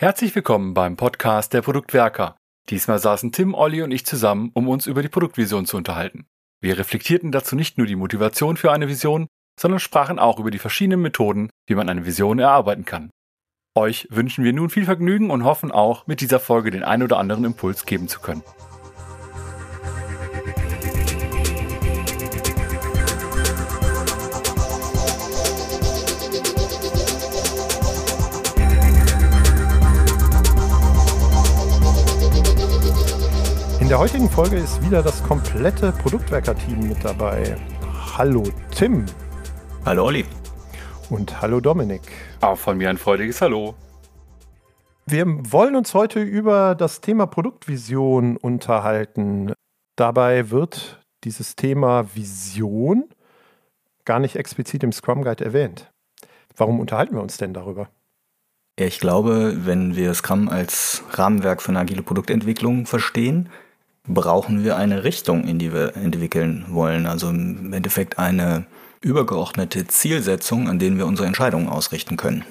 Herzlich willkommen beim Podcast der Produktwerker. Diesmal saßen Tim, Olli und ich zusammen, um uns über die Produktvision zu unterhalten. Wir reflektierten dazu nicht nur die Motivation für eine Vision, sondern sprachen auch über die verschiedenen Methoden, wie man eine Vision erarbeiten kann. Euch wünschen wir nun viel Vergnügen und hoffen auch, mit dieser Folge den ein oder anderen Impuls geben zu können. In der heutigen Folge ist wieder das komplette Produktwerker-Team mit dabei. Hallo Tim. Hallo Olli. Und hallo Dominik. Auch von mir ein freudiges Hallo. Wir wollen uns heute über das Thema Produktvision unterhalten. Dabei wird dieses Thema Vision gar nicht explizit im Scrum Guide erwähnt. Warum unterhalten wir uns denn darüber? Ich glaube, wenn wir Scrum als Rahmenwerk für eine agile Produktentwicklung verstehen, brauchen wir eine Richtung, in die wir entwickeln wollen. Also im Endeffekt eine übergeordnete Zielsetzung, an denen wir unsere Entscheidungen ausrichten können.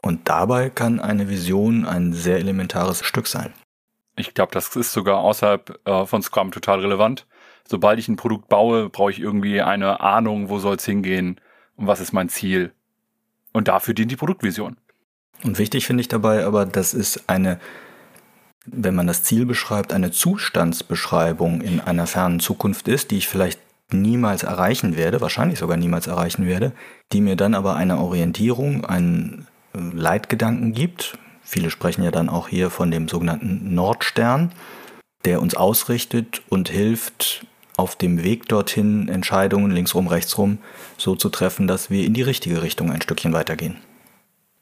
Und dabei kann eine Vision ein sehr elementares Stück sein. Ich glaube, das ist sogar außerhalb äh, von Scrum total relevant. Sobald ich ein Produkt baue, brauche ich irgendwie eine Ahnung, wo soll es hingehen und was ist mein Ziel. Und dafür dient die Produktvision. Und wichtig finde ich dabei aber, das ist eine wenn man das Ziel beschreibt, eine Zustandsbeschreibung in einer fernen Zukunft ist, die ich vielleicht niemals erreichen werde, wahrscheinlich sogar niemals erreichen werde, die mir dann aber eine Orientierung, einen äh, Leitgedanken gibt. Viele sprechen ja dann auch hier von dem sogenannten Nordstern, der uns ausrichtet und hilft, auf dem Weg dorthin Entscheidungen linksrum, rechtsrum so zu treffen, dass wir in die richtige Richtung ein Stückchen weitergehen.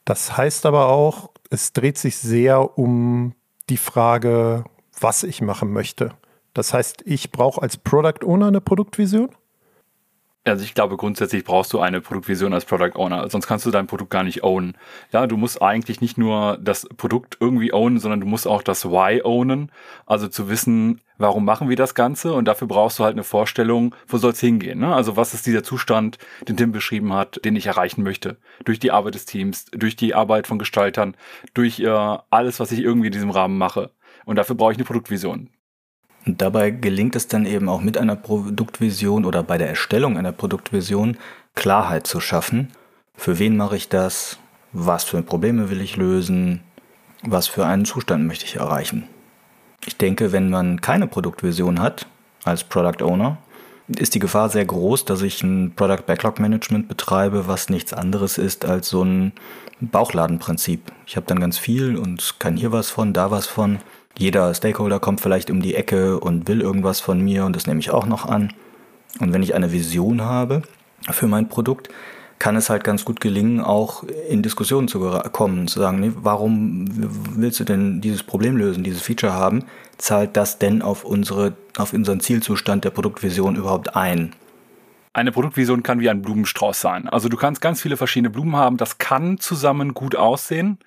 Das heißt aber auch, es dreht sich sehr um die Frage, was ich machen möchte. Das heißt, ich brauche als Product Owner eine Produktvision? Also ich glaube, grundsätzlich brauchst du eine Produktvision als Product Owner, sonst kannst du dein Produkt gar nicht ownen. Ja, du musst eigentlich nicht nur das Produkt irgendwie ownen, sondern du musst auch das Why ownen. Also zu wissen, warum machen wir das Ganze? Und dafür brauchst du halt eine Vorstellung, wo soll es hingehen? Ne? Also was ist dieser Zustand, den Tim beschrieben hat, den ich erreichen möchte? Durch die Arbeit des Teams, durch die Arbeit von Gestaltern, durch äh, alles, was ich irgendwie in diesem Rahmen mache. Und dafür brauche ich eine Produktvision. Und dabei gelingt es dann eben auch mit einer Produktvision oder bei der Erstellung einer Produktvision Klarheit zu schaffen. Für wen mache ich das? Was für Probleme will ich lösen? Was für einen Zustand möchte ich erreichen? Ich denke, wenn man keine Produktvision hat als Product Owner, ist die Gefahr sehr groß, dass ich ein Product Backlog Management betreibe, was nichts anderes ist als so ein Bauchladenprinzip. Ich habe dann ganz viel und kann hier was von, da was von jeder Stakeholder kommt vielleicht um die Ecke und will irgendwas von mir und das nehme ich auch noch an. Und wenn ich eine Vision habe für mein Produkt, kann es halt ganz gut gelingen, auch in Diskussionen zu kommen, zu sagen, nee, warum willst du denn dieses Problem lösen, dieses Feature haben? Zahlt das denn auf, unsere, auf unseren Zielzustand der Produktvision überhaupt ein? Eine Produktvision kann wie ein Blumenstrauß sein. Also du kannst ganz viele verschiedene Blumen haben, das kann zusammen gut aussehen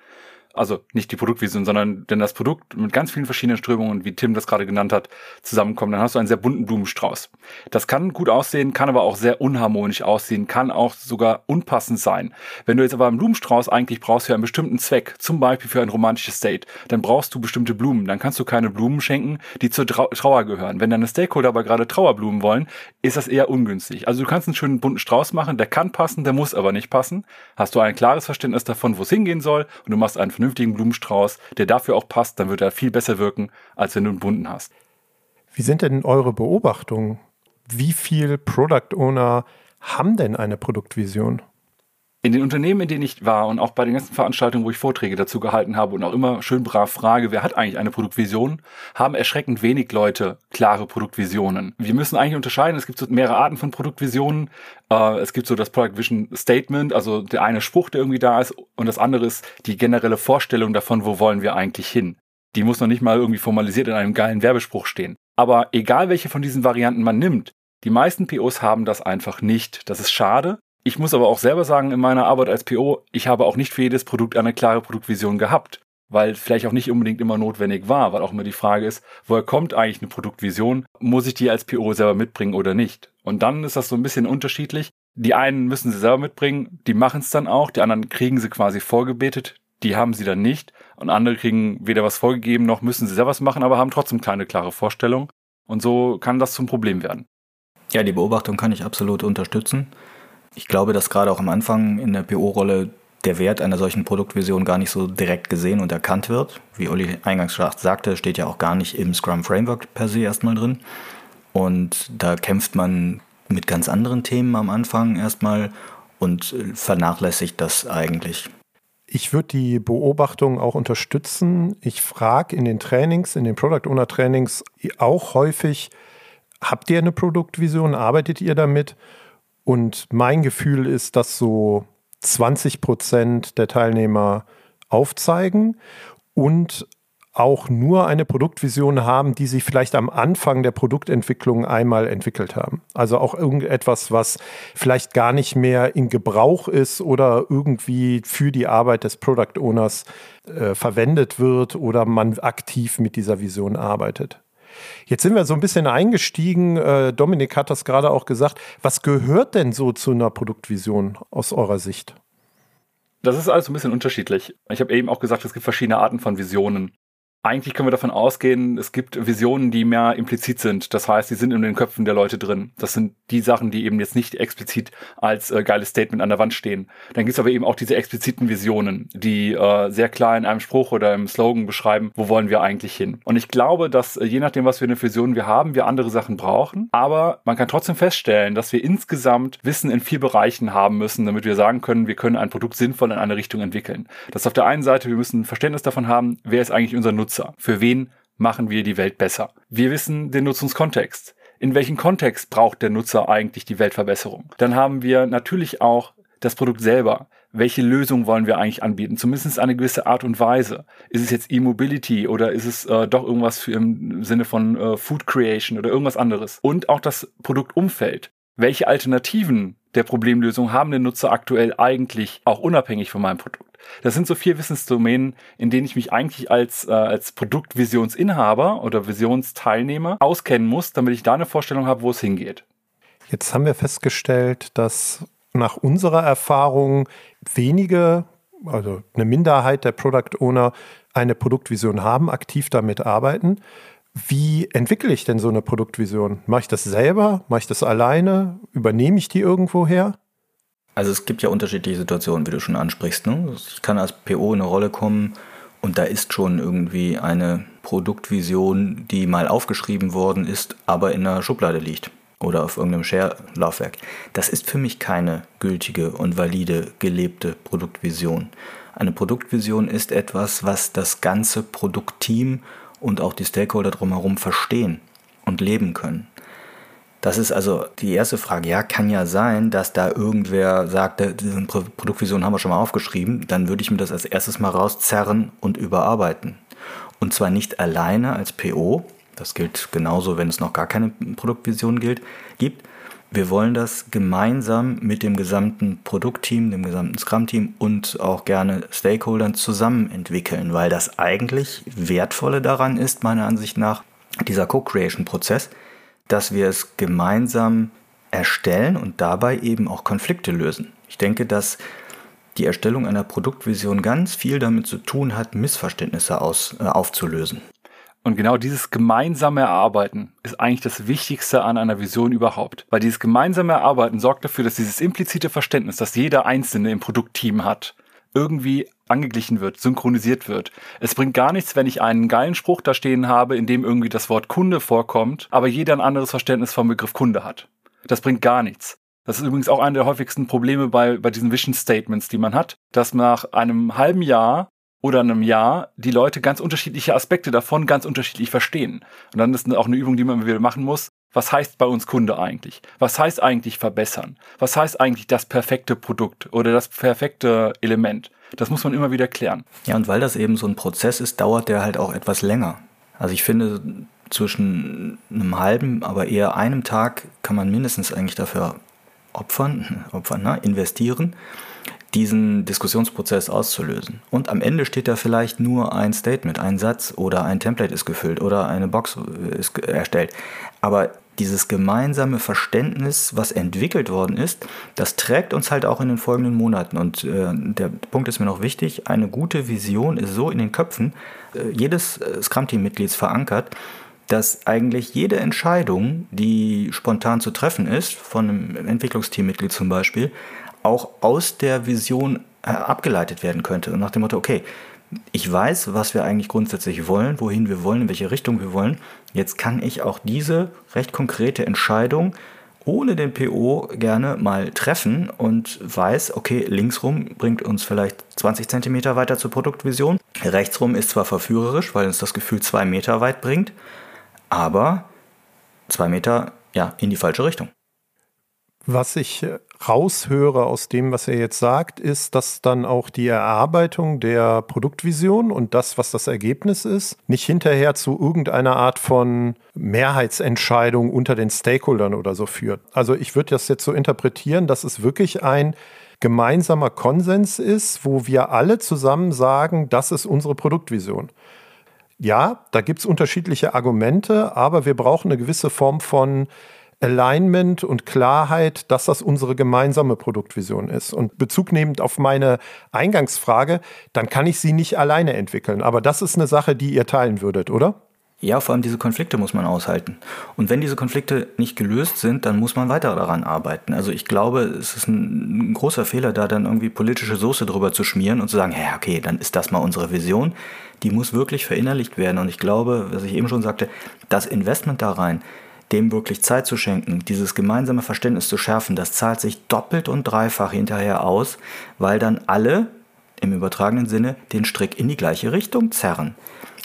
also nicht die Produktvision, sondern denn das Produkt mit ganz vielen verschiedenen Strömungen, wie Tim das gerade genannt hat, zusammenkommen, dann hast du einen sehr bunten Blumenstrauß. Das kann gut aussehen, kann aber auch sehr unharmonisch aussehen, kann auch sogar unpassend sein. Wenn du jetzt aber einen Blumenstrauß eigentlich brauchst für einen bestimmten Zweck, zum Beispiel für ein romantisches Date, dann brauchst du bestimmte Blumen. Dann kannst du keine Blumen schenken, die zur Trauer gehören. Wenn deine Stakeholder aber gerade Trauerblumen wollen, ist das eher ungünstig. Also du kannst einen schönen bunten Strauß machen, der kann passen, der muss aber nicht passen. Hast du ein klares Verständnis davon, wo es hingehen soll und du machst einen vernünftigen Blumenstrauß, der dafür auch passt, dann wird er viel besser wirken, als wenn du einen bunten hast. Wie sind denn eure Beobachtungen? Wie viele Product Owner haben denn eine Produktvision? In den Unternehmen, in denen ich war und auch bei den ganzen Veranstaltungen, wo ich Vorträge dazu gehalten habe und auch immer schön brav frage, wer hat eigentlich eine Produktvision, haben erschreckend wenig Leute klare Produktvisionen. Wir müssen eigentlich unterscheiden, es gibt so mehrere Arten von Produktvisionen. Äh, es gibt so das Product Vision Statement, also der eine Spruch, der irgendwie da ist und das andere ist die generelle Vorstellung davon, wo wollen wir eigentlich hin. Die muss noch nicht mal irgendwie formalisiert in einem geilen Werbespruch stehen. Aber egal welche von diesen Varianten man nimmt, die meisten POs haben das einfach nicht. Das ist schade, ich muss aber auch selber sagen, in meiner Arbeit als PO, ich habe auch nicht für jedes Produkt eine klare Produktvision gehabt, weil vielleicht auch nicht unbedingt immer notwendig war, weil auch immer die Frage ist, woher kommt eigentlich eine Produktvision? Muss ich die als PO selber mitbringen oder nicht? Und dann ist das so ein bisschen unterschiedlich. Die einen müssen sie selber mitbringen, die machen es dann auch, die anderen kriegen sie quasi vorgebetet, die haben sie dann nicht. Und andere kriegen weder was vorgegeben, noch müssen sie selber was machen, aber haben trotzdem keine klare Vorstellung. Und so kann das zum Problem werden. Ja, die Beobachtung kann ich absolut unterstützen. Ich glaube, dass gerade auch am Anfang in der PO-Rolle der Wert einer solchen Produktvision gar nicht so direkt gesehen und erkannt wird. Wie Olli eingangs sagte, steht ja auch gar nicht im Scrum Framework per se erstmal drin. Und da kämpft man mit ganz anderen Themen am Anfang erstmal und vernachlässigt das eigentlich. Ich würde die Beobachtung auch unterstützen. Ich frage in den Trainings, in den Product Owner Trainings auch häufig, habt ihr eine Produktvision? Arbeitet ihr damit? Und mein Gefühl ist, dass so 20 Prozent der Teilnehmer aufzeigen und auch nur eine Produktvision haben, die sie vielleicht am Anfang der Produktentwicklung einmal entwickelt haben. Also auch irgendetwas, was vielleicht gar nicht mehr in Gebrauch ist oder irgendwie für die Arbeit des Product Owners äh, verwendet wird oder man aktiv mit dieser Vision arbeitet. Jetzt sind wir so ein bisschen eingestiegen. Äh, Dominik hat das gerade auch gesagt. Was gehört denn so zu einer Produktvision aus eurer Sicht? Das ist alles ein bisschen unterschiedlich. Ich habe eben auch gesagt, es gibt verschiedene Arten von Visionen. Eigentlich können wir davon ausgehen, es gibt Visionen, die mehr implizit sind. Das heißt, die sind in den Köpfen der Leute drin. Das sind die Sachen, die eben jetzt nicht explizit als äh, geiles Statement an der Wand stehen. Dann gibt es aber eben auch diese expliziten Visionen, die äh, sehr klar in einem Spruch oder im Slogan beschreiben, wo wollen wir eigentlich hin. Und ich glaube, dass äh, je nachdem, was für eine Vision wir haben, wir andere Sachen brauchen. Aber man kann trotzdem feststellen, dass wir insgesamt Wissen in vier Bereichen haben müssen, damit wir sagen können, wir können ein Produkt sinnvoll in eine Richtung entwickeln. Das ist auf der einen Seite, wir müssen Verständnis davon haben, wer ist eigentlich unser Nutzer Nutzer. Für wen machen wir die Welt besser? Wir wissen den Nutzungskontext. In welchem Kontext braucht der Nutzer eigentlich die Weltverbesserung? Dann haben wir natürlich auch das Produkt selber. Welche Lösung wollen wir eigentlich anbieten? Zumindest eine gewisse Art und Weise. Ist es jetzt E-Mobility oder ist es äh, doch irgendwas für im Sinne von äh, Food Creation oder irgendwas anderes? Und auch das Produktumfeld. Welche Alternativen der Problemlösung haben den Nutzer aktuell eigentlich auch unabhängig von meinem Produkt? Das sind so vier Wissensdomänen, in denen ich mich eigentlich als, äh, als Produktvisionsinhaber oder Visionsteilnehmer auskennen muss, damit ich da eine Vorstellung habe, wo es hingeht. Jetzt haben wir festgestellt, dass nach unserer Erfahrung wenige, also eine Minderheit der Product Owner eine Produktvision haben, aktiv damit arbeiten. Wie entwickle ich denn so eine Produktvision? Mache ich das selber? Mache ich das alleine? Übernehme ich die irgendwo her? Also es gibt ja unterschiedliche Situationen, wie du schon ansprichst. Ne? Ich kann als PO in eine Rolle kommen und da ist schon irgendwie eine Produktvision, die mal aufgeschrieben worden ist, aber in einer Schublade liegt oder auf irgendeinem Share-Laufwerk. Das ist für mich keine gültige und valide gelebte Produktvision. Eine Produktvision ist etwas, was das ganze Produktteam und auch die Stakeholder drumherum verstehen und leben können. Das ist also die erste Frage. Ja, kann ja sein, dass da irgendwer sagt, diese Produktvision haben wir schon mal aufgeschrieben. Dann würde ich mir das als erstes mal rauszerren und überarbeiten. Und zwar nicht alleine als PO. Das gilt genauso, wenn es noch gar keine Produktvision gibt. Wir wollen das gemeinsam mit dem gesamten Produktteam, dem gesamten Scrum-Team und auch gerne Stakeholdern zusammen entwickeln, weil das eigentlich Wertvolle daran ist, meiner Ansicht nach, dieser Co-Creation-Prozess, dass wir es gemeinsam erstellen und dabei eben auch Konflikte lösen. Ich denke, dass die Erstellung einer Produktvision ganz viel damit zu tun hat, Missverständnisse aus, äh, aufzulösen. Und genau dieses gemeinsame Erarbeiten ist eigentlich das Wichtigste an einer Vision überhaupt. Weil dieses gemeinsame Erarbeiten sorgt dafür, dass dieses implizite Verständnis, das jeder Einzelne im Produktteam hat, irgendwie angeglichen wird, synchronisiert wird. Es bringt gar nichts, wenn ich einen geilen Spruch da stehen habe, in dem irgendwie das Wort Kunde vorkommt, aber jeder ein anderes Verständnis vom Begriff Kunde hat. Das bringt gar nichts. Das ist übrigens auch einer der häufigsten Probleme bei, bei diesen Vision Statements, die man hat, dass nach einem halben Jahr oder einem Jahr die Leute ganz unterschiedliche Aspekte davon ganz unterschiedlich verstehen. Und dann ist auch eine Übung, die man wieder machen muss. Was heißt bei uns Kunde eigentlich? Was heißt eigentlich verbessern? Was heißt eigentlich das perfekte Produkt oder das perfekte Element? Das muss man immer wieder klären. Ja, und weil das eben so ein Prozess ist, dauert der halt auch etwas länger. Also ich finde, zwischen einem halben, aber eher einem Tag kann man mindestens eigentlich dafür opfern, opfern, ne? investieren, diesen Diskussionsprozess auszulösen. Und am Ende steht da vielleicht nur ein Statement, ein Satz oder ein Template ist gefüllt oder eine Box ist erstellt. Aber dieses gemeinsame Verständnis, was entwickelt worden ist, das trägt uns halt auch in den folgenden Monaten. Und äh, der Punkt ist mir noch wichtig, eine gute Vision ist so in den Köpfen äh, jedes äh, Scrum-Team-Mitglieds verankert, dass eigentlich jede Entscheidung, die spontan zu treffen ist, von einem Entwicklungsteammitglied zum Beispiel, auch aus der Vision äh, abgeleitet werden könnte. Und nach dem Motto, okay, ich weiß, was wir eigentlich grundsätzlich wollen, wohin wir wollen, in welche Richtung wir wollen. Jetzt kann ich auch diese recht konkrete Entscheidung ohne den PO gerne mal treffen und weiß, okay, linksrum bringt uns vielleicht 20 cm weiter zur Produktvision. Rechtsrum ist zwar verführerisch, weil uns das Gefühl zwei Meter weit bringt, aber zwei Meter ja, in die falsche Richtung. Was ich äh, raushöre aus dem, was er jetzt sagt, ist, dass dann auch die Erarbeitung der Produktvision und das, was das Ergebnis ist, nicht hinterher zu irgendeiner Art von Mehrheitsentscheidung unter den Stakeholdern oder so führt. Also ich würde das jetzt so interpretieren, dass es wirklich ein gemeinsamer Konsens ist, wo wir alle zusammen sagen, das ist unsere Produktvision. Ja, da gibt es unterschiedliche Argumente, aber wir brauchen eine gewisse Form von Alignment und Klarheit, dass das unsere gemeinsame Produktvision ist. Und Bezug nehmend auf meine Eingangsfrage, dann kann ich sie nicht alleine entwickeln. Aber das ist eine Sache, die ihr teilen würdet, oder? Ja, vor allem diese Konflikte muss man aushalten. Und wenn diese Konflikte nicht gelöst sind, dann muss man weiter daran arbeiten. Also ich glaube, es ist ein, ein großer Fehler, da dann irgendwie politische Soße drüber zu schmieren und zu sagen, ja, okay, dann ist das mal unsere Vision. Die muss wirklich verinnerlicht werden. Und ich glaube, was ich eben schon sagte, das Investment da rein, dem wirklich Zeit zu schenken, dieses gemeinsame Verständnis zu schärfen, das zahlt sich doppelt und dreifach hinterher aus, weil dann alle im übertragenen Sinne den Strick in die gleiche Richtung zerren.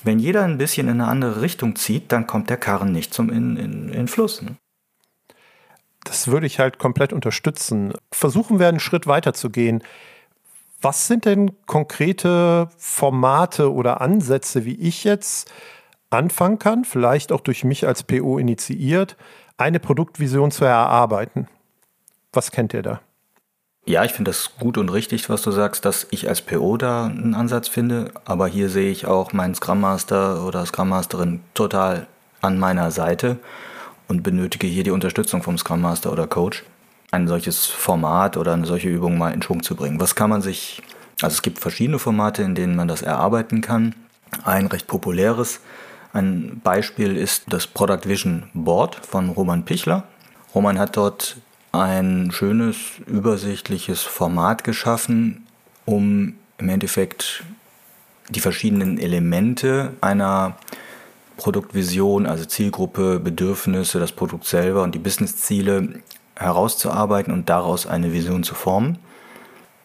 Wenn jeder ein bisschen in eine andere Richtung zieht, dann kommt der Karren nicht zum in, in, in Fluss. Ne? Das würde ich halt komplett unterstützen. Versuchen wir einen Schritt weiter zu gehen. Was sind denn konkrete Formate oder Ansätze, wie ich jetzt anfangen kann, vielleicht auch durch mich als PO initiiert, eine Produktvision zu erarbeiten. Was kennt ihr da? Ja, ich finde das gut und richtig, was du sagst, dass ich als PO da einen Ansatz finde. Aber hier sehe ich auch meinen Scrum Master oder Scrum Masterin total an meiner Seite und benötige hier die Unterstützung vom Scrum Master oder Coach, ein solches Format oder eine solche Übung mal in Schwung zu bringen. Was kann man sich, also es gibt verschiedene Formate, in denen man das erarbeiten kann. Ein recht populäres ein Beispiel ist das Product Vision Board von Roman Pichler. Roman hat dort ein schönes, übersichtliches Format geschaffen, um im Endeffekt die verschiedenen Elemente einer Produktvision, also Zielgruppe, Bedürfnisse, das Produkt selber und die Businessziele herauszuarbeiten und daraus eine Vision zu formen.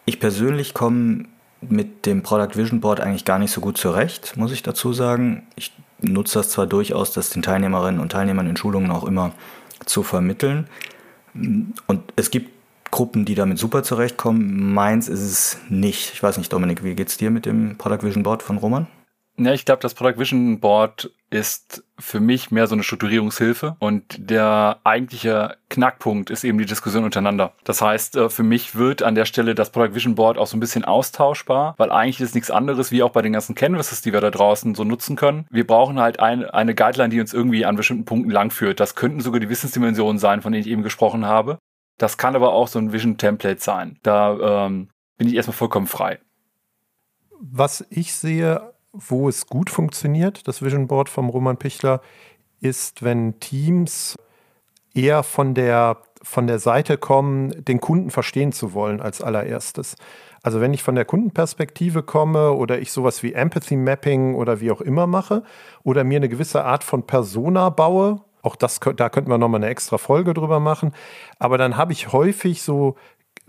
Ich persönlich komme mit dem Product Vision Board eigentlich gar nicht so gut zurecht, muss ich dazu sagen. Ich nutze das zwar durchaus, das den Teilnehmerinnen und Teilnehmern in Schulungen auch immer zu vermitteln. Und es gibt Gruppen, die damit super zurechtkommen. Meins ist es nicht. Ich weiß nicht, Dominik, wie geht's dir mit dem Product Vision Board von Roman? Ja, ich glaube, das Product Vision Board ist für mich mehr so eine Strukturierungshilfe und der eigentliche Knackpunkt ist eben die Diskussion untereinander. Das heißt, äh, für mich wird an der Stelle das Product Vision Board auch so ein bisschen austauschbar, weil eigentlich ist nichts anderes, wie auch bei den ganzen Canvases, die wir da draußen so nutzen können. Wir brauchen halt eine, eine Guideline, die uns irgendwie an bestimmten Punkten langführt. Das könnten sogar die Wissensdimensionen sein, von denen ich eben gesprochen habe. Das kann aber auch so ein Vision Template sein. Da ähm, bin ich erstmal vollkommen frei. Was ich sehe wo es gut funktioniert, das Vision Board vom Roman Pichler, ist, wenn Teams eher von der, von der Seite kommen, den Kunden verstehen zu wollen als allererstes. Also wenn ich von der Kundenperspektive komme oder ich sowas wie Empathy Mapping oder wie auch immer mache oder mir eine gewisse Art von Persona baue, auch das, da könnten wir nochmal eine extra Folge drüber machen. Aber dann habe ich häufig so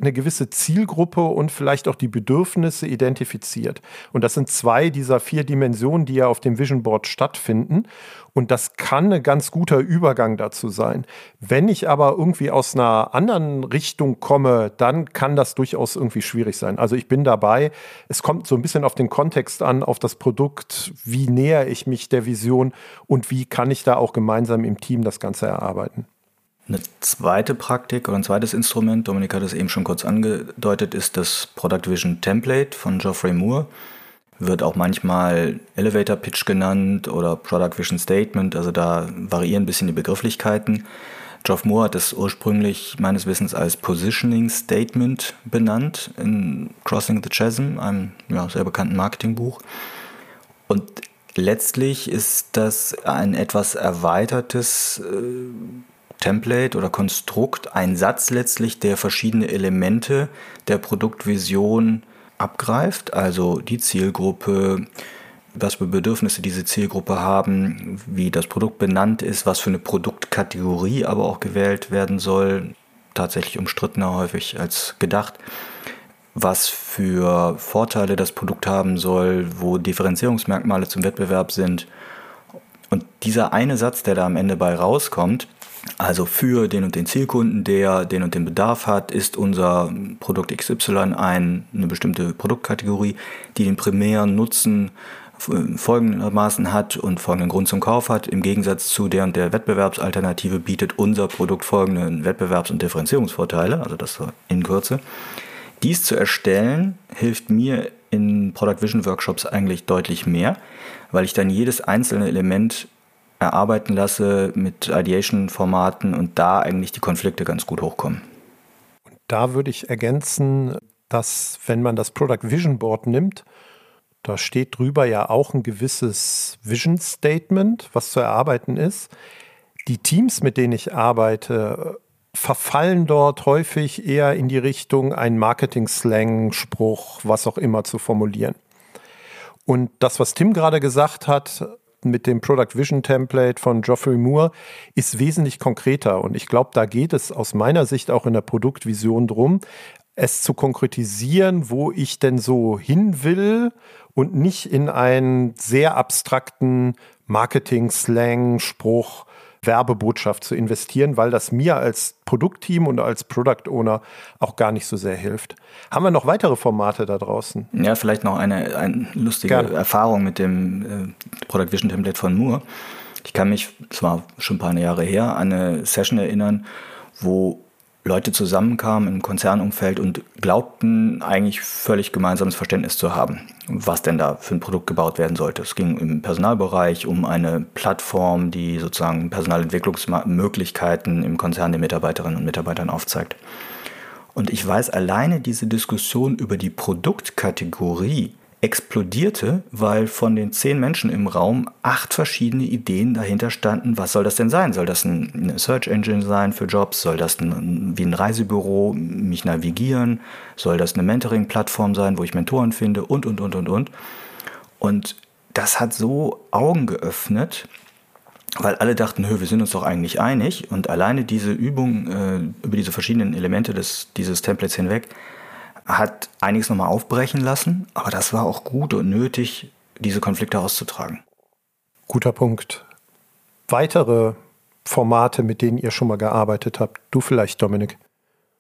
eine gewisse Zielgruppe und vielleicht auch die Bedürfnisse identifiziert. Und das sind zwei dieser vier Dimensionen, die ja auf dem Vision Board stattfinden. Und das kann ein ganz guter Übergang dazu sein. Wenn ich aber irgendwie aus einer anderen Richtung komme, dann kann das durchaus irgendwie schwierig sein. Also ich bin dabei. Es kommt so ein bisschen auf den Kontext an, auf das Produkt. Wie näher ich mich der Vision und wie kann ich da auch gemeinsam im Team das Ganze erarbeiten? Eine zweite Praktik oder ein zweites Instrument, Dominik hat es eben schon kurz angedeutet, ist das Product Vision Template von Geoffrey Moore. wird auch manchmal Elevator Pitch genannt oder Product Vision Statement, also da variieren ein bisschen die Begrifflichkeiten. Geoff Moore hat es ursprünglich meines Wissens als Positioning Statement benannt in Crossing the Chasm, einem ja, sehr bekannten Marketingbuch. Und letztlich ist das ein etwas erweitertes äh, Template oder Konstrukt, ein Satz letztlich, der verschiedene Elemente der Produktvision abgreift, also die Zielgruppe, was für Bedürfnisse diese Zielgruppe haben, wie das Produkt benannt ist, was für eine Produktkategorie aber auch gewählt werden soll, tatsächlich umstrittener häufig als gedacht, was für Vorteile das Produkt haben soll, wo Differenzierungsmerkmale zum Wettbewerb sind. Und dieser eine Satz, der da am Ende bei rauskommt, also für den und den Zielkunden, der den und den Bedarf hat, ist unser Produkt XY ein, eine bestimmte Produktkategorie, die den primären Nutzen folgendermaßen hat und folgenden Grund zum Kauf hat. Im Gegensatz zu der und der Wettbewerbsalternative bietet unser Produkt folgende Wettbewerbs- und Differenzierungsvorteile, also das in Kürze. Dies zu erstellen hilft mir in Product Vision Workshops eigentlich deutlich mehr, weil ich dann jedes einzelne Element erarbeiten lasse mit Ideation-Formaten und da eigentlich die Konflikte ganz gut hochkommen. Und da würde ich ergänzen, dass wenn man das Product Vision Board nimmt, da steht drüber ja auch ein gewisses Vision Statement, was zu erarbeiten ist. Die Teams, mit denen ich arbeite, verfallen dort häufig eher in die Richtung, einen Marketing-Slang, Spruch, was auch immer zu formulieren. Und das, was Tim gerade gesagt hat, mit dem Product Vision Template von Geoffrey Moore ist wesentlich konkreter. Und ich glaube, da geht es aus meiner Sicht auch in der Produktvision drum, es zu konkretisieren, wo ich denn so hin will und nicht in einen sehr abstrakten Marketing-Slang-Spruch Werbebotschaft zu investieren, weil das mir als Produktteam und als Product Owner auch gar nicht so sehr hilft. Haben wir noch weitere Formate da draußen? Ja, vielleicht noch eine, eine lustige Gerne. Erfahrung mit dem äh, Product Vision Template von Moore. Ich kann mich, zwar schon ein paar Jahre her, an eine Session erinnern, wo Leute zusammenkamen im Konzernumfeld und glaubten eigentlich völlig gemeinsames Verständnis zu haben, was denn da für ein Produkt gebaut werden sollte. Es ging im Personalbereich um eine Plattform, die sozusagen Personalentwicklungsmöglichkeiten im Konzern den Mitarbeiterinnen und Mitarbeitern aufzeigt. Und ich weiß alleine diese Diskussion über die Produktkategorie explodierte, weil von den zehn Menschen im Raum acht verschiedene Ideen dahinter standen. Was soll das denn sein? Soll das eine Search Engine sein für Jobs? Soll das ein, wie ein Reisebüro mich navigieren? Soll das eine Mentoring-Plattform sein, wo ich Mentoren finde? Und, und, und, und, und. Und das hat so Augen geöffnet, weil alle dachten, wir sind uns doch eigentlich einig. Und alleine diese Übung äh, über diese verschiedenen Elemente des, dieses Templates hinweg hat einiges nochmal aufbrechen lassen, aber das war auch gut und nötig, diese Konflikte auszutragen. Guter Punkt. Weitere Formate, mit denen ihr schon mal gearbeitet habt? Du vielleicht, Dominik.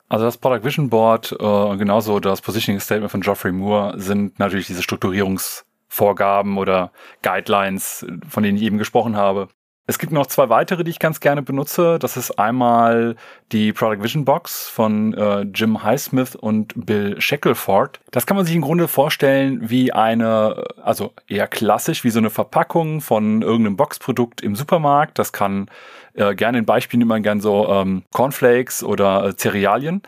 Also das Product Vision Board und äh, genauso das Positioning Statement von Geoffrey Moore sind natürlich diese Strukturierungsvorgaben oder Guidelines, von denen ich eben gesprochen habe. Es gibt noch zwei weitere, die ich ganz gerne benutze. Das ist einmal die Product Vision Box von äh, Jim Highsmith und Bill Shackelford. Das kann man sich im Grunde vorstellen wie eine, also eher klassisch, wie so eine Verpackung von irgendeinem Boxprodukt im Supermarkt. Das kann äh, gerne in Beispielen immer gern so ähm, Cornflakes oder äh, Cerealien.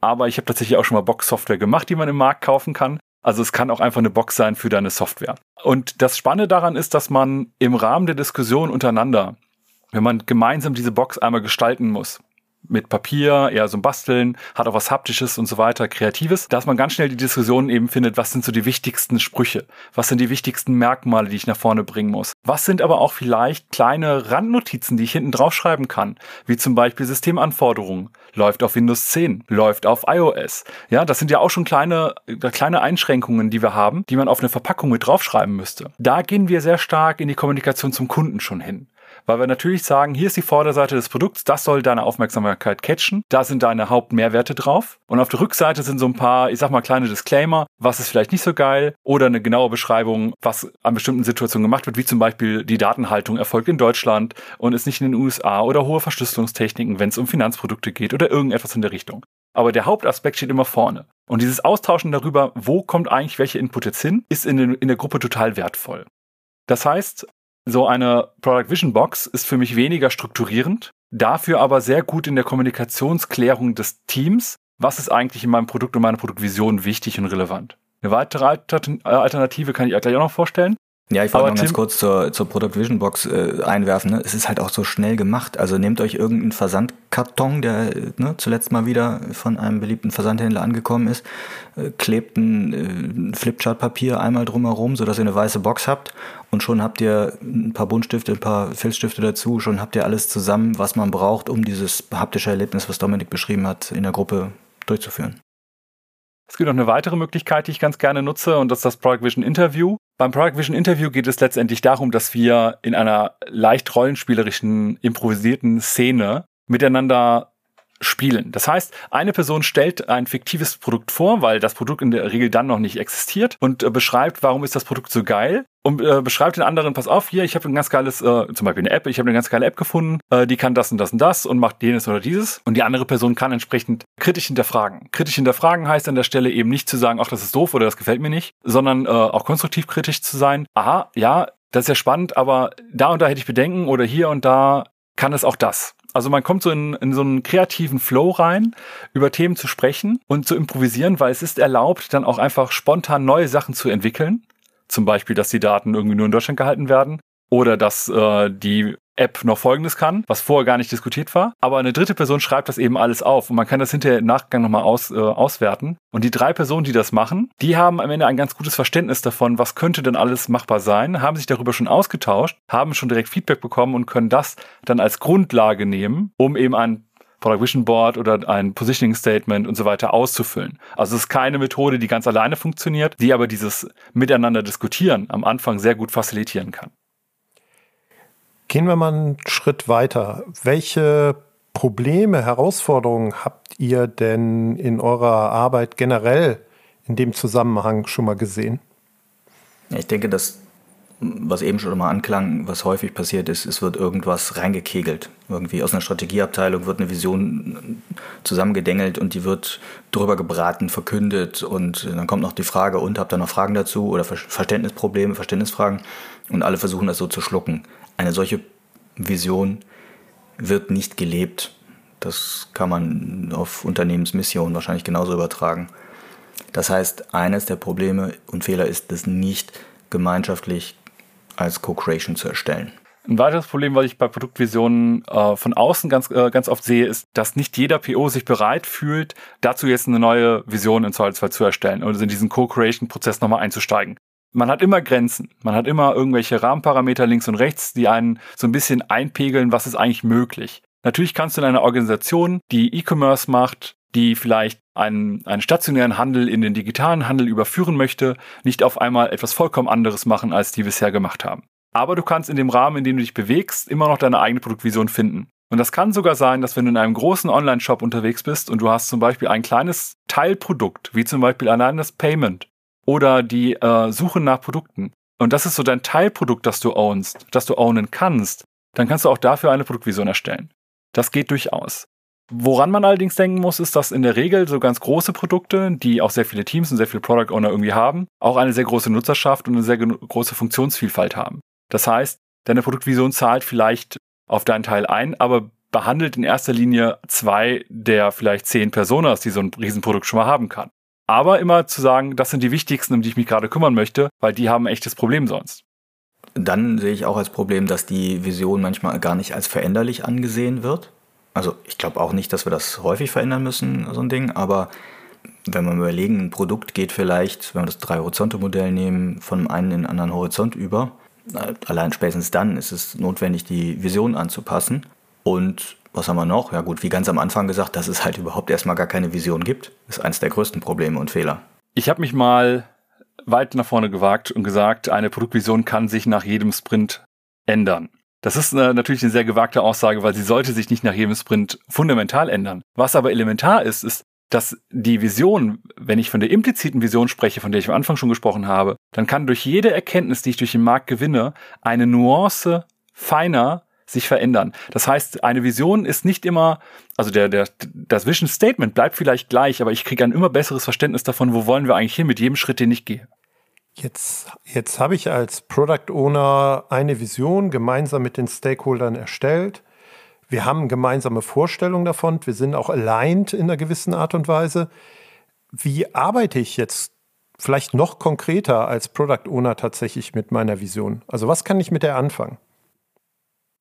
Aber ich habe tatsächlich auch schon mal Box-Software gemacht, die man im Markt kaufen kann. Also es kann auch einfach eine Box sein für deine Software. Und das Spannende daran ist, dass man im Rahmen der Diskussion untereinander, wenn man gemeinsam diese Box einmal gestalten muss, mit Papier, eher so ein Basteln, hat auch was Haptisches und so weiter, Kreatives, dass man ganz schnell die Diskussion eben findet, was sind so die wichtigsten Sprüche, was sind die wichtigsten Merkmale, die ich nach vorne bringen muss. Was sind aber auch vielleicht kleine Randnotizen, die ich hinten draufschreiben kann, wie zum Beispiel Systemanforderungen, läuft auf Windows 10, läuft auf iOS. Ja, das sind ja auch schon kleine, kleine Einschränkungen, die wir haben, die man auf eine Verpackung mit draufschreiben müsste. Da gehen wir sehr stark in die Kommunikation zum Kunden schon hin weil wir natürlich sagen, hier ist die Vorderseite des Produkts, das soll deine Aufmerksamkeit catchen, da sind deine Hauptmehrwerte drauf und auf der Rückseite sind so ein paar, ich sag mal, kleine Disclaimer, was ist vielleicht nicht so geil oder eine genaue Beschreibung, was an bestimmten Situationen gemacht wird, wie zum Beispiel die Datenhaltung erfolgt in Deutschland und ist nicht in den USA oder hohe Verschlüsselungstechniken, wenn es um Finanzprodukte geht oder irgendetwas in der Richtung. Aber der Hauptaspekt steht immer vorne. Und dieses Austauschen darüber, wo kommt eigentlich welche Input jetzt hin, ist in, den, in der Gruppe total wertvoll. Das heißt, so eine Product Vision Box ist für mich weniger strukturierend, dafür aber sehr gut in der Kommunikationsklärung des Teams. Was ist eigentlich in meinem Produkt und meiner Produktvision wichtig und relevant? Eine weitere Alternative kann ich gleich auch noch vorstellen. Ja, ich wollte noch ganz kurz zur, zur Product Vision Box äh, einwerfen. Ne? Es ist halt auch so schnell gemacht. Also nehmt euch irgendeinen Versandkarton, der ne, zuletzt mal wieder von einem beliebten Versandhändler angekommen ist, äh, klebt ein äh, Flipchart-Papier einmal drumherum, sodass ihr eine weiße Box habt und schon habt ihr ein paar Buntstifte, ein paar Filzstifte dazu, schon habt ihr alles zusammen, was man braucht, um dieses haptische Erlebnis, was Dominik beschrieben hat, in der Gruppe durchzuführen. Es gibt noch eine weitere Möglichkeit, die ich ganz gerne nutze, und das ist das Product Vision Interview. Beim Product Vision Interview geht es letztendlich darum, dass wir in einer leicht rollenspielerischen, improvisierten Szene miteinander spielen. Das heißt, eine Person stellt ein fiktives Produkt vor, weil das Produkt in der Regel dann noch nicht existiert und äh, beschreibt, warum ist das Produkt so geil und äh, beschreibt den anderen, pass auf, hier, ich habe ein ganz geiles, äh, zum Beispiel eine App, ich habe eine ganz geile App gefunden, äh, die kann das und das und das und macht jenes oder dieses und die andere Person kann entsprechend kritisch hinterfragen. Kritisch hinterfragen heißt an der Stelle eben nicht zu sagen, ach, das ist doof oder das gefällt mir nicht, sondern äh, auch konstruktiv kritisch zu sein. Aha, ja, das ist ja spannend, aber da und da hätte ich Bedenken oder hier und da kann es auch das. Also man kommt so in, in so einen kreativen Flow rein, über Themen zu sprechen und zu improvisieren, weil es ist erlaubt, dann auch einfach spontan neue Sachen zu entwickeln. Zum Beispiel, dass die Daten irgendwie nur in Deutschland gehalten werden oder dass äh, die App noch Folgendes kann, was vorher gar nicht diskutiert war. Aber eine dritte Person schreibt das eben alles auf und man kann das hinterher im Nachgang nochmal aus, äh, auswerten. Und die drei Personen, die das machen, die haben am Ende ein ganz gutes Verständnis davon, was könnte denn alles machbar sein, haben sich darüber schon ausgetauscht, haben schon direkt Feedback bekommen und können das dann als Grundlage nehmen, um eben ein Product Vision Board oder ein Positioning Statement und so weiter auszufüllen. Also es ist keine Methode, die ganz alleine funktioniert, die aber dieses Miteinander diskutieren am Anfang sehr gut facilitieren kann. Gehen wir mal einen Schritt weiter. Welche Probleme, Herausforderungen habt ihr denn in eurer Arbeit generell in dem Zusammenhang schon mal gesehen? ich denke, dass, was eben schon mal anklang, was häufig passiert ist, es wird irgendwas reingekegelt. Irgendwie aus einer Strategieabteilung wird eine Vision zusammengedengelt und die wird drüber gebraten, verkündet und dann kommt noch die Frage, und habt ihr noch Fragen dazu oder Verständnisprobleme, Verständnisfragen und alle versuchen das so zu schlucken. Eine solche Vision wird nicht gelebt. Das kann man auf Unternehmensmission wahrscheinlich genauso übertragen. Das heißt, eines der Probleme und Fehler ist es nicht gemeinschaftlich als Co-Creation zu erstellen. Ein weiteres Problem, was ich bei Produktvisionen äh, von außen ganz, äh, ganz oft sehe, ist, dass nicht jeder PO sich bereit fühlt, dazu jetzt eine neue Vision im Zweifelsfall zu erstellen oder in diesen Co-Creation-Prozess nochmal einzusteigen man hat immer Grenzen. Man hat immer irgendwelche Rahmenparameter links und rechts, die einen so ein bisschen einpegeln, was ist eigentlich möglich. Natürlich kannst du in einer Organisation, die E-Commerce macht, die vielleicht einen, einen stationären Handel in den digitalen Handel überführen möchte, nicht auf einmal etwas vollkommen anderes machen, als die bisher gemacht haben. Aber du kannst in dem Rahmen, in dem du dich bewegst, immer noch deine eigene Produktvision finden. Und das kann sogar sein, dass wenn du in einem großen Online-Shop unterwegs bist und du hast zum Beispiel ein kleines Teilprodukt, wie zum Beispiel allein das Payment, oder die äh, Suche nach Produkten. Und das ist so dein Teilprodukt, das du ownst, das du ownen kannst. Dann kannst du auch dafür eine Produktvision erstellen. Das geht durchaus. Woran man allerdings denken muss, ist, dass in der Regel so ganz große Produkte, die auch sehr viele Teams und sehr viele Product Owner irgendwie haben, auch eine sehr große Nutzerschaft und eine sehr große Funktionsvielfalt haben. Das heißt, deine Produktvision zahlt vielleicht auf deinen Teil ein, aber behandelt in erster Linie zwei der vielleicht zehn Personas, die so ein Riesenprodukt schon mal haben kann. Aber immer zu sagen, das sind die wichtigsten, um die ich mich gerade kümmern möchte, weil die haben ein echtes Problem sonst. Dann sehe ich auch als Problem, dass die Vision manchmal gar nicht als veränderlich angesehen wird. Also ich glaube auch nicht, dass wir das häufig verändern müssen, so ein Ding, aber wenn wir überlegen, ein Produkt geht vielleicht, wenn wir das Drei-Horizonte-Modell nehmen, von einem in den anderen Horizont über, allein spätestens dann ist es notwendig, die Vision anzupassen. Und was haben wir noch? Ja gut, wie ganz am Anfang gesagt, dass es halt überhaupt erstmal gar keine Vision gibt, ist eines der größten Probleme und Fehler. Ich habe mich mal weit nach vorne gewagt und gesagt, eine Produktvision kann sich nach jedem Sprint ändern. Das ist eine, natürlich eine sehr gewagte Aussage, weil sie sollte sich nicht nach jedem Sprint fundamental ändern. Was aber elementar ist, ist, dass die Vision, wenn ich von der impliziten Vision spreche, von der ich am Anfang schon gesprochen habe, dann kann durch jede Erkenntnis, die ich durch den Markt gewinne, eine Nuance feiner sich verändern. Das heißt, eine Vision ist nicht immer, also der, der, das Vision Statement bleibt vielleicht gleich, aber ich kriege ein immer besseres Verständnis davon, wo wollen wir eigentlich hin mit jedem Schritt, den ich gehe. Jetzt, jetzt habe ich als Product Owner eine Vision gemeinsam mit den Stakeholdern erstellt. Wir haben gemeinsame Vorstellungen davon. Wir sind auch aligned in einer gewissen Art und Weise. Wie arbeite ich jetzt vielleicht noch konkreter als Product Owner tatsächlich mit meiner Vision? Also was kann ich mit der anfangen?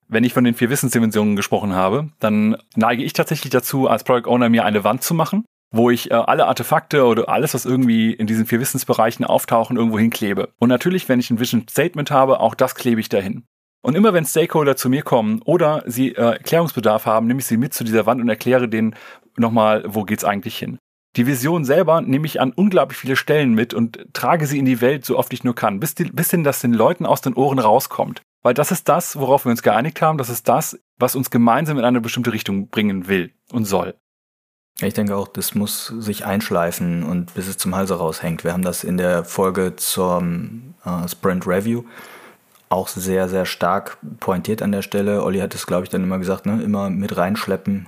Wenn ich von den vier Wissensdimensionen gesprochen habe, dann neige ich tatsächlich dazu, als Product Owner mir eine Wand zu machen wo ich äh, alle Artefakte oder alles, was irgendwie in diesen vier Wissensbereichen auftauchen, irgendwo hinklebe. Und natürlich, wenn ich ein Vision Statement habe, auch das klebe ich dahin. Und immer wenn Stakeholder zu mir kommen oder sie äh, Erklärungsbedarf haben, nehme ich sie mit zu dieser Wand und erkläre denen nochmal, wo geht's eigentlich hin. Die Vision selber nehme ich an unglaublich viele Stellen mit und trage sie in die Welt, so oft ich nur kann, bis, die, bis hin, dass den Leuten aus den Ohren rauskommt. Weil das ist das, worauf wir uns geeinigt haben, das ist das, was uns gemeinsam in eine bestimmte Richtung bringen will und soll. Ich denke auch, das muss sich einschleifen und bis es zum Halse raushängt. Wir haben das in der Folge zum äh, Sprint Review auch sehr, sehr stark pointiert an der Stelle. Olli hat es, glaube ich, dann immer gesagt, ne? immer mit reinschleppen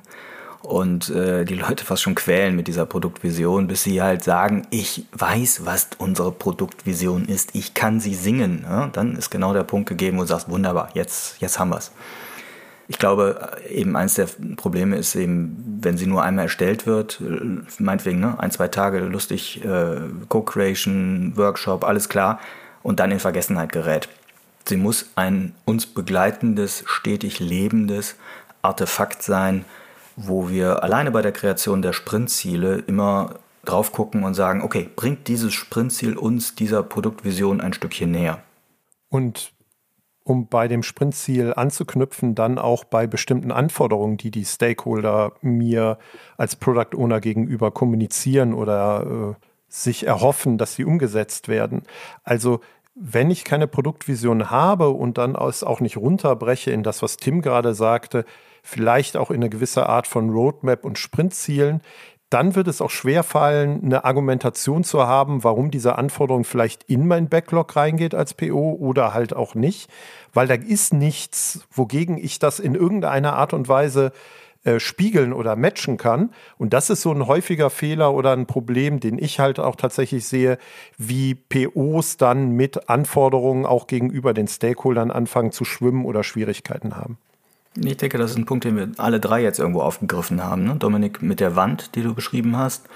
und äh, die Leute fast schon quälen mit dieser Produktvision, bis sie halt sagen, ich weiß, was unsere Produktvision ist, ich kann sie singen. Ne? Dann ist genau der Punkt gegeben, wo du sagst, wunderbar, jetzt, jetzt haben wir es. Ich glaube, eben eins der Probleme ist eben, wenn sie nur einmal erstellt wird, meinetwegen ne, ein, zwei Tage lustig, äh, Co-Creation, Workshop, alles klar, und dann in Vergessenheit gerät. Sie muss ein uns begleitendes, stetig lebendes Artefakt sein, wo wir alleine bei der Kreation der Sprintziele immer drauf gucken und sagen, okay, bringt dieses Sprintziel uns dieser Produktvision ein Stückchen näher? Und um bei dem Sprintziel anzuknüpfen, dann auch bei bestimmten Anforderungen, die die Stakeholder mir als Product Owner gegenüber kommunizieren oder äh, sich erhoffen, dass sie umgesetzt werden. Also wenn ich keine Produktvision habe und dann es auch nicht runterbreche in das, was Tim gerade sagte, vielleicht auch in eine gewisse Art von Roadmap und Sprintzielen, dann wird es auch schwer fallen, eine Argumentation zu haben, warum diese Anforderung vielleicht in mein Backlog reingeht als PO oder halt auch nicht, weil da ist nichts, wogegen ich das in irgendeiner Art und Weise äh, spiegeln oder matchen kann. Und das ist so ein häufiger Fehler oder ein Problem, den ich halt auch tatsächlich sehe, wie POs dann mit Anforderungen auch gegenüber den Stakeholdern anfangen zu schwimmen oder Schwierigkeiten haben. Ich denke, das ist ein Punkt, den wir alle drei jetzt irgendwo aufgegriffen haben. Ne? Dominik, mit der Wand, die du beschrieben hast,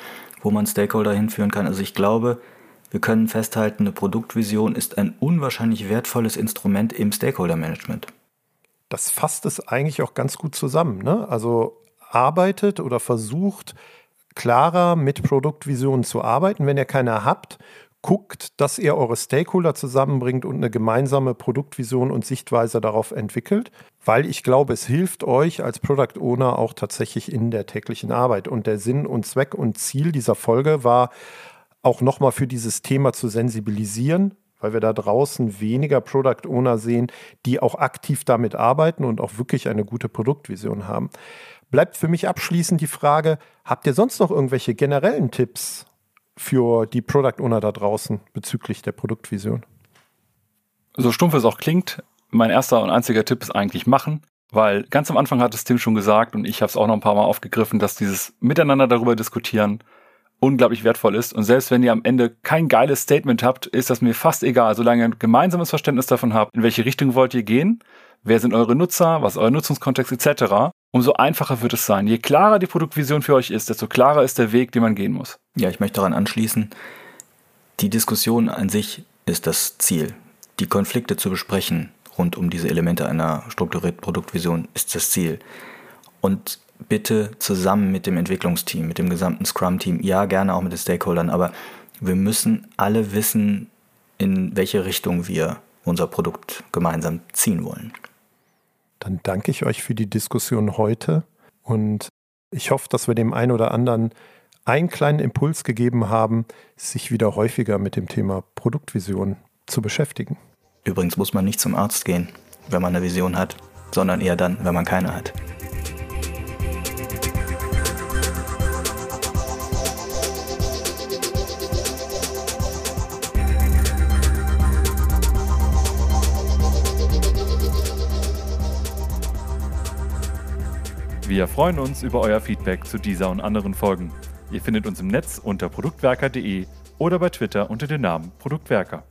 wo man Stakeholder hinführen kann. Also ich glaube, wir können festhalten, eine Produktvision ist ein unwahrscheinlich wertvolles Instrument im Stakeholder-Management. Das fasst es eigentlich auch ganz gut zusammen. Ne? Also arbeitet oder versucht klarer mit Produktvisionen zu arbeiten. Wenn ihr keine habt, guckt, dass ihr eure Stakeholder zusammenbringt und eine gemeinsame Produktvision und Sichtweise darauf entwickelt, weil ich glaube, es hilft euch als Product Owner auch tatsächlich in der täglichen Arbeit. Und der Sinn und Zweck und Ziel dieser Folge war auch nochmal für dieses Thema zu sensibilisieren, weil wir da draußen weniger Product Owner sehen, die auch aktiv damit arbeiten und auch wirklich eine gute Produktvision haben. Bleibt für mich abschließend die Frage, habt ihr sonst noch irgendwelche generellen Tipps für die Product Owner da draußen bezüglich der Produktvision? So stumpf es auch klingt, mein erster und einziger Tipp ist eigentlich machen, weil ganz am Anfang hat es Tim schon gesagt und ich habe es auch noch ein paar Mal aufgegriffen, dass dieses Miteinander darüber diskutieren unglaublich wertvoll ist. Und selbst wenn ihr am Ende kein geiles Statement habt, ist das mir fast egal, solange ihr ein gemeinsames Verständnis davon habt, in welche Richtung wollt ihr gehen, wer sind eure Nutzer, was ist euer Nutzungskontext etc umso einfacher wird es sein. Je klarer die Produktvision für euch ist, desto klarer ist der Weg, den man gehen muss. Ja, ich möchte daran anschließen, die Diskussion an sich ist das Ziel. Die Konflikte zu besprechen rund um diese Elemente einer strukturierten Produktvision ist das Ziel. Und bitte zusammen mit dem Entwicklungsteam, mit dem gesamten Scrum-Team, ja gerne auch mit den Stakeholdern, aber wir müssen alle wissen, in welche Richtung wir unser Produkt gemeinsam ziehen wollen. Dann danke ich euch für die Diskussion heute und ich hoffe, dass wir dem einen oder anderen einen kleinen Impuls gegeben haben, sich wieder häufiger mit dem Thema Produktvision zu beschäftigen. Übrigens muss man nicht zum Arzt gehen, wenn man eine Vision hat, sondern eher dann, wenn man keine hat. Wir freuen uns über euer Feedback zu dieser und anderen Folgen. Ihr findet uns im Netz unter produktwerker.de oder bei Twitter unter dem Namen Produktwerker.